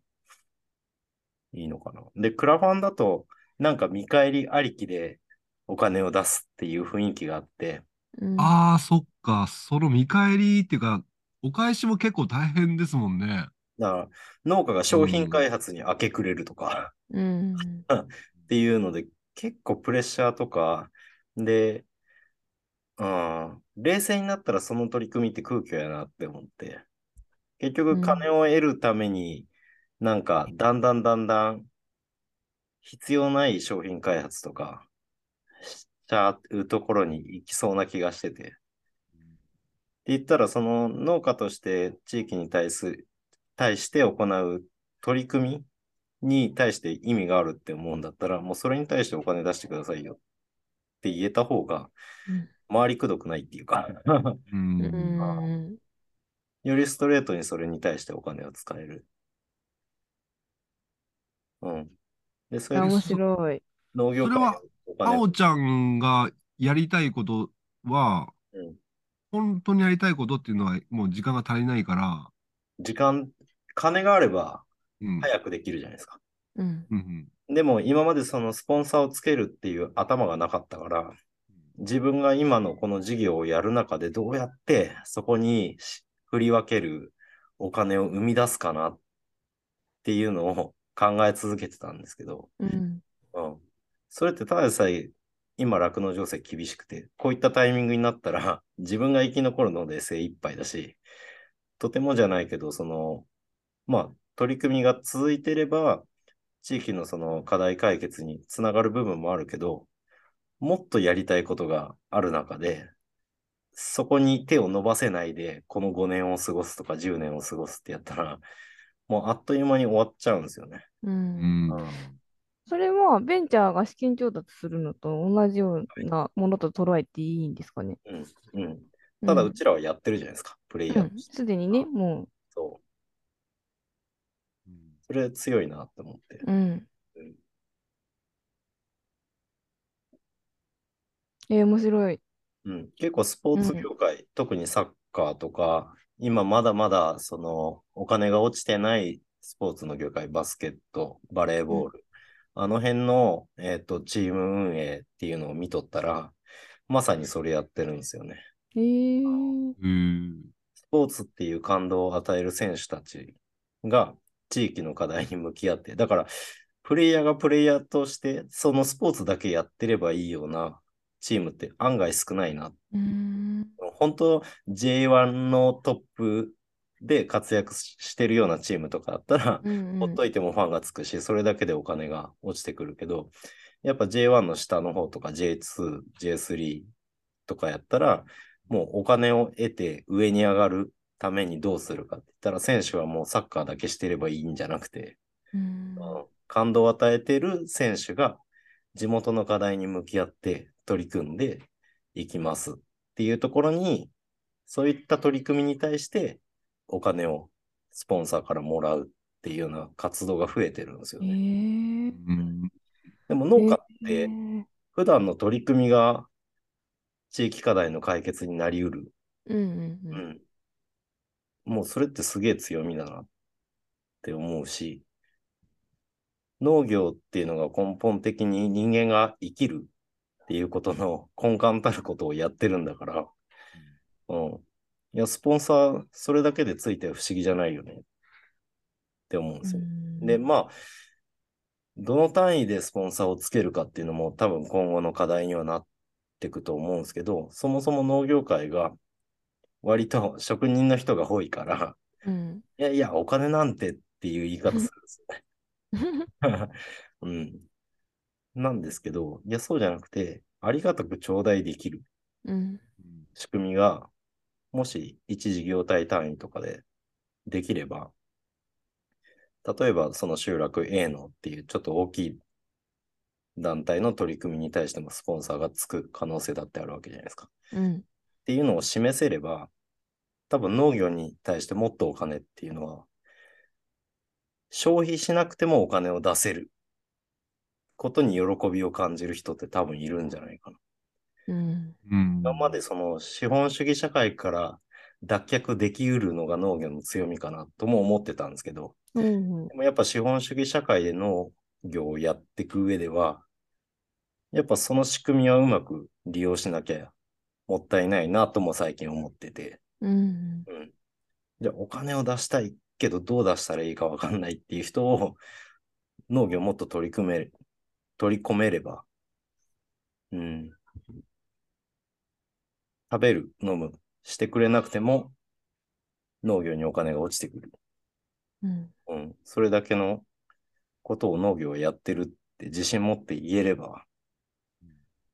いいのかな。で、クラファンだとなんか見返りありきでお金を出すっていう雰囲気があって、うんああ、そっか。その見返りっていうか、お返しも結構大変ですもんね。だから農家が商品開発に明け暮れるとか、うん。っていうので、結構プレッシャーとか、で、うん、冷静になったらその取り組みって空虚やなって思って、結局金を得るために、なんか、だんだんだんだん、必要ない商品開発とか、しちゃうところに行きそうな気がしてて。って言ったら、その農家として地域に対す、対して行う取り組みに対して意味があるって思うんだったら、もうそれに対してお金出してくださいよって言えた方がうん、回りくどくないっていうか、う。うんん。よりストレートにそれに対してお金を使える。うん。で、それで面白い。農業界それはあおちゃんがやりたいことは、うん本当にやりたいことっていうのはもう時間が足りないから、時間、金があればうん。早くできるじゃないですか。うん。うんでも今までそのスポンサーをつけるっていう頭がなかったから、自分が今のこの事業をやる中でどうやってそこにし振り分けるお金を生み出すかなっていうのを考え続けてたんですけど、うん。うん。それってただでさえ今酪農情勢厳しくて、こういったタイミングになったら自分が生き残るので精一杯だし、とてもじゃないけど、その、まあ、取り組みが続いてれば、地域のその課題解決につながる部分もあるけど、もっとやりたいことがある中で、そこに手を伸ばせないで、この5年を過ごすとか10年を過ごすってやったら、もうあっという間に終わっちゃうんですよね。う。うんん。うんそれはベンチャーが資金調達するのと同じようなものと捉えていいんですかね？うん。うん。ただ、うちらはやってるじゃないですか、プレイヤうんー。すでにね、もそう。それ強いなって思って。う。うん。えー、面白い。うん。結構スポーツ業界、特にサッカーとか、今まだまだそのお金が落ちてないスポーツの業界、バスケット、バレーボール、あの辺の、えっと、チーム運営っていうのを見とったら、まさにそれやってるんですよね。えー、うん。スポーツっていう感動を与える選手たちが地域の課題に向き合って、だから、プレイヤーがプレイヤーとして、そのスポーツだけやってればいいようなチームって案外少ないな。本当 J1 のトップで活躍してるようなチームとかだったら、うんほっといてもファンがつくし、それだけでお金が落ちてくるけど、やっぱ J1 の下の方とか J2、J3 とかやったら、もうお金を得て上に上がるためにどうするかって言ったら、選手はもうサッカーだけしてればいいんじゃなくて、うんうん感動を与えてる選手が地元の課題に向き合って取り組んでいきますっていうところに、そういった取り組みに対してお金をスポンサーからもらうっていうような活動が増えてるんですよえね。ー、うん。でも農家っえてー普段の取り組みが地域課題の解決になりうる。うんうんううんん。もうそれってすげえ強みだなって思うし、農業っていうのが根本的に人間が生きるっていうことの根幹たることをやってるんだから、うん。いや、スポンサー、それだけでついて不思議じゃないよねっって思うんですよ。うんで、まあ、どの単位でスポンサーをつけるかっていうのも多分今後の課題にはなっていくと思うんですけど、そもそも農業界が割と職人の人が多いから、うん。いやいや、お金なんてっていう言い方するんですよね。うん。なんですけど、いや、そうじゃなくて、ありがたく頂戴できるうん。仕組みが、もし一事業体単位とかでできれば、例えばその集落 A のっていうちょっと大きい団体の取り組みに対してもスポンサーがつく可能性だってあるわけじゃないですか。うん。っていうのを示せれば、多分農業に対してもっとお金っていうのは、消費しなくてもお金を出せることに喜びを感じる人って多分いるんじゃないかな。うん。うん。今までその資本主義社会から脱却できうるのが農業の強みかなとも思ってたんですけど、うん。でもやっぱ資本主義社会で農業をやっていく上では、やっぱその仕組みはうまく利用しなきゃもったいないなとも最近思ってて、うん。うん。じゃあお金を出したいけどどう出したらいいかわかんないっていう人を農業もっと取り組め、取り込めれば、うん。食べる、飲む、してくれなくても農業にお金が落ちてくる。うん。うん。それだけのことを農業はやってるって自信持って言えれば、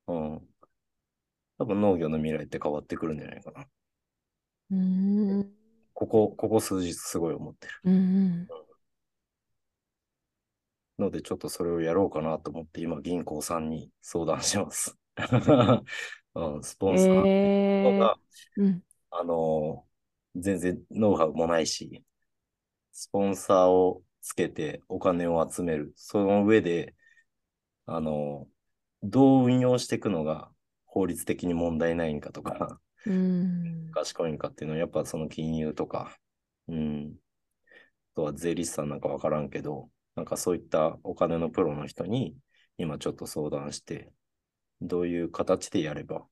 うん。多分農業の未来って変わってくるんじゃないかな。うん。ここ、ここ数日すごい思ってる。うん。ので、ちょっとそれをやろうかなと思って、今、銀行さんに相談してます。うん、スポンサーええのが、うん。あのー全然ノウハウもないし、スポンサーをつけてお金を集める。その上で、あのーどう運用していくのが法律的に問題ないんかとか、うん。賢いんかっていうのは、やっぱその金融とか、うん、あとは税理士さんなんかわからんけど、なんかそういったお金のプロの人に今ちょっと相談して、どういう形でやれば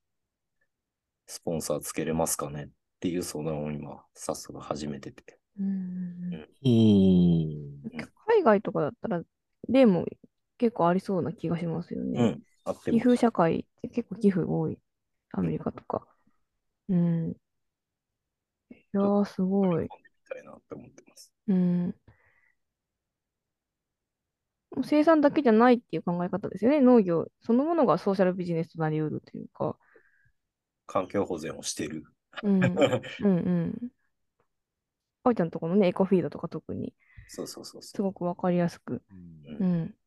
スポンサーつけれますかねっていう相談を今早速始めてて。うん。海外とかだったら、例も結構ありそうな気がしますよね。うん、あっても。寄付社会って結構寄付多い。アメリカとか。うん。いやー、すごい。みたいなって思ってます。うん。もう生産だけじゃないっていう考え方ですよね。農業そのものがソーシャルビジネスとなりうるというか。環境保全をしてる。うん。うんうん。あおちゃんとこのね、エコフィードとか特にそうそうそうすそう。ごくわかりやすく。うんうん。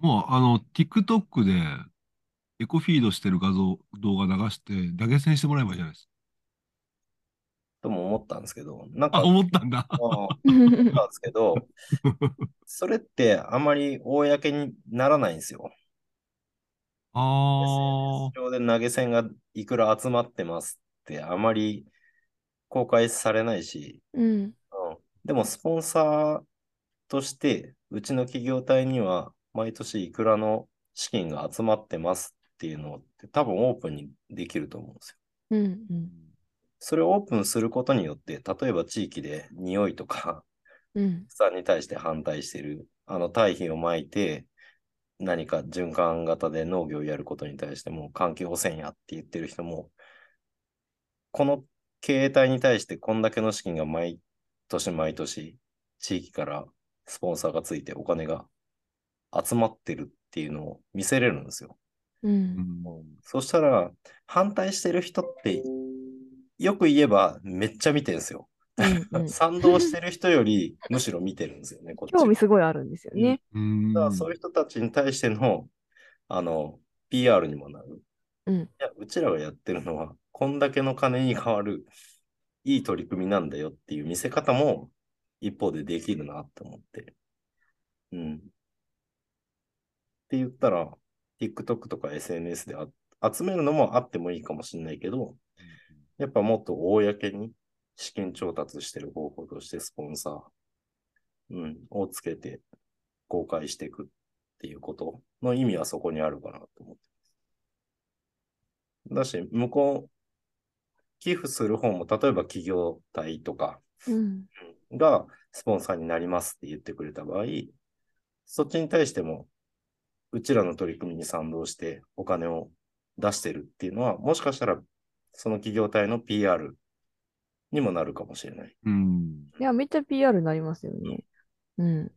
もう、あの、TikTok でエコフィードしてる画像、動画流して投げ銭してもらえばいいじゃないですとも思ったんですけど、なんか。か、あ、思ったんだ。あ思ったんですけど、それってあまり公にならないんですよ。あ SNS 上で投げ銭がいくら集まってますってあまり公開されないし、うん。うん、でもスポンサーとしてうちの企業体には毎年いくらの資金が集まってますっていうのって多分オープンにできると思うんですよ。うん。うん。それをオープンすることによって、例えば地域で匂いとかうん。草に対して反対してる、あの堆肥をまいて何か循環型で農業をやることに対しても環境汚染やって言ってる人も、この経営体に対してこんだけの資金が毎年毎年地域からスポンサーがついてお金が集まってるっていうのを見せれるんですよ。うん。そしたら反対してる人ってよく言えばめっちゃ見てるんですよ。うん。賛同してる人よりむしろ見てるんですよね、こっち。興味すごいあるんですよね。うん。だからそういう人たちに対しての、あの、PR にもなる。うんいや、うちらがやってるのは、こんだけの金に変わる、いい取り組みなんだよっていう見せ方も、一方でできるなって思って。うん。って言ったら、TikTok とか SNS であ集めるのもあってもいいかもしれないけど、やっぱもっと公に資金調達してる方法としてスポンサー、うん、をつけて公開していくっていうことの意味はそこにあるかなと思ってます。だし、向こう、寄付する方も、例えば企業体とかうん。がスポンサーになりますって言ってくれた場合、そっちに対しても、うちらの取り組みに賛同してお金を出してるっていうのは、もしかしたらその企業体の PR にもなるかもしれない。うん。いや、めっちゃ PR になりますよね。うん。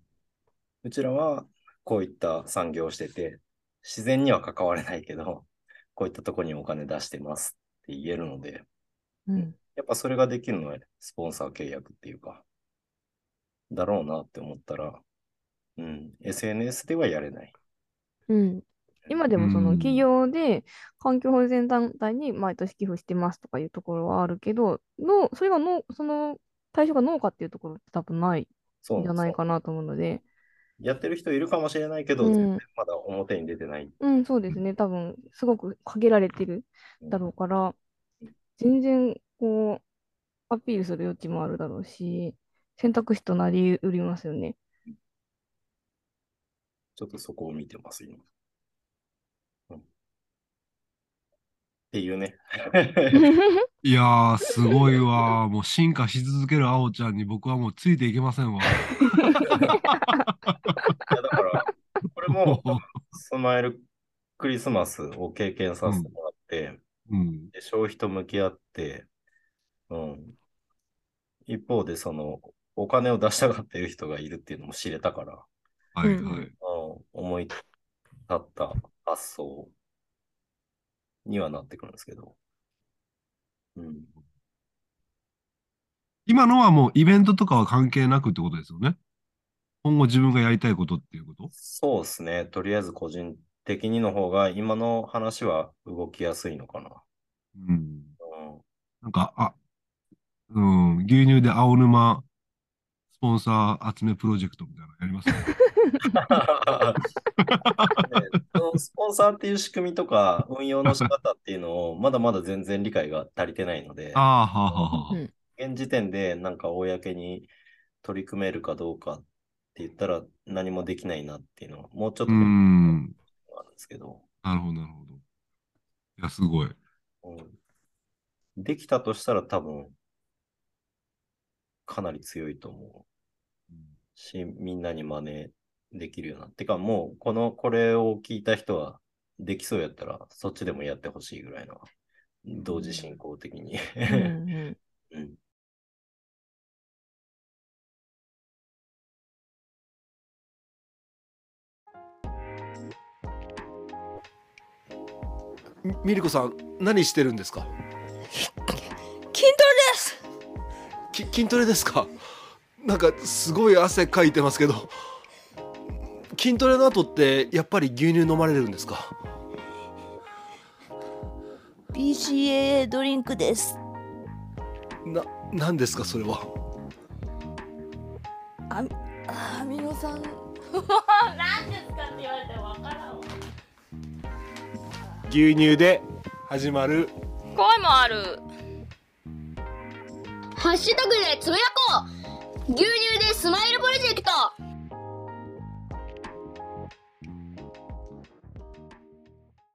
うちらはこういった産業をしてて、自然には関われないけど、こういったとこにお金出してますって言えるので、うん。やっぱそれができるのはスポンサー契約っていうか、だろうなって思ったら、うん、SNS ではやれない。うん。今でもそのうん企業で環境保全団体に毎年寄付してますとかいうところはあるけど、のそれがの、その対象が農家っていうところって多分ないんじゃないかなと思うので、やってる人いるかもしれないけど、うん全然まだ表に出てない。うん、そうですね。多分すごく限られてるだろうから、全然こう、アピールする余地もあるだろうし、選択肢となりうりますよね。ちょっとそこを見てます、今。うんっていうね。いやー、すごいわ。もう進化し続けるあおちゃんに僕はもうついていけませんわ。いやだから、これもスマイルクリスマスを経験させてもらって、うん。で消費と向き合って、うん。一方で、その、お金を出したがっている人がいるっていうのも知れたから、うんはいはい。うん、思い立った発想にはなってくるんですけど。うん。今のはもうイベントとかは関係なくってことですよね？今後自分がやりたいことっていうこと？そうですね。とりあえず個人的にの方が、今の話は動きやすいのかな。うん。うんなんか、あ、うん、牛乳で青沼スポンサー集めプロジェクトみたいなのやります？ね。スポンサーっていう仕組みとか運用の仕方っていうのをまだまだ全然理解が足りてないので、ああ、はあはあはあ。うん現時点でなんか公に取り組めるかどうかって言ったら何もできないなっていうのはもうちょっとうあるん。んですけど、なるほど、なるほど。いや、すごい。うんできたとしたら多分かなり強いと思うし、みんなに真似できるような。てかもうこの、これを聞いた人はできそうやったらそっちでもやってほしいぐらいな。同時進行的に。うんうん うんみミリコさん何してるんですか？筋トレですき筋トレですか？なんかすごい汗かいてますけど筋トレの後ってやっぱり牛乳飲まれるんですか？BCAA ドリンクです。な何ですかそれは？あみあみのさん何ですかって言われてもわからんわ。牛乳で始まる。声もある。ハッシュタグでつぶやこう牛乳でスマイルプロジェクト。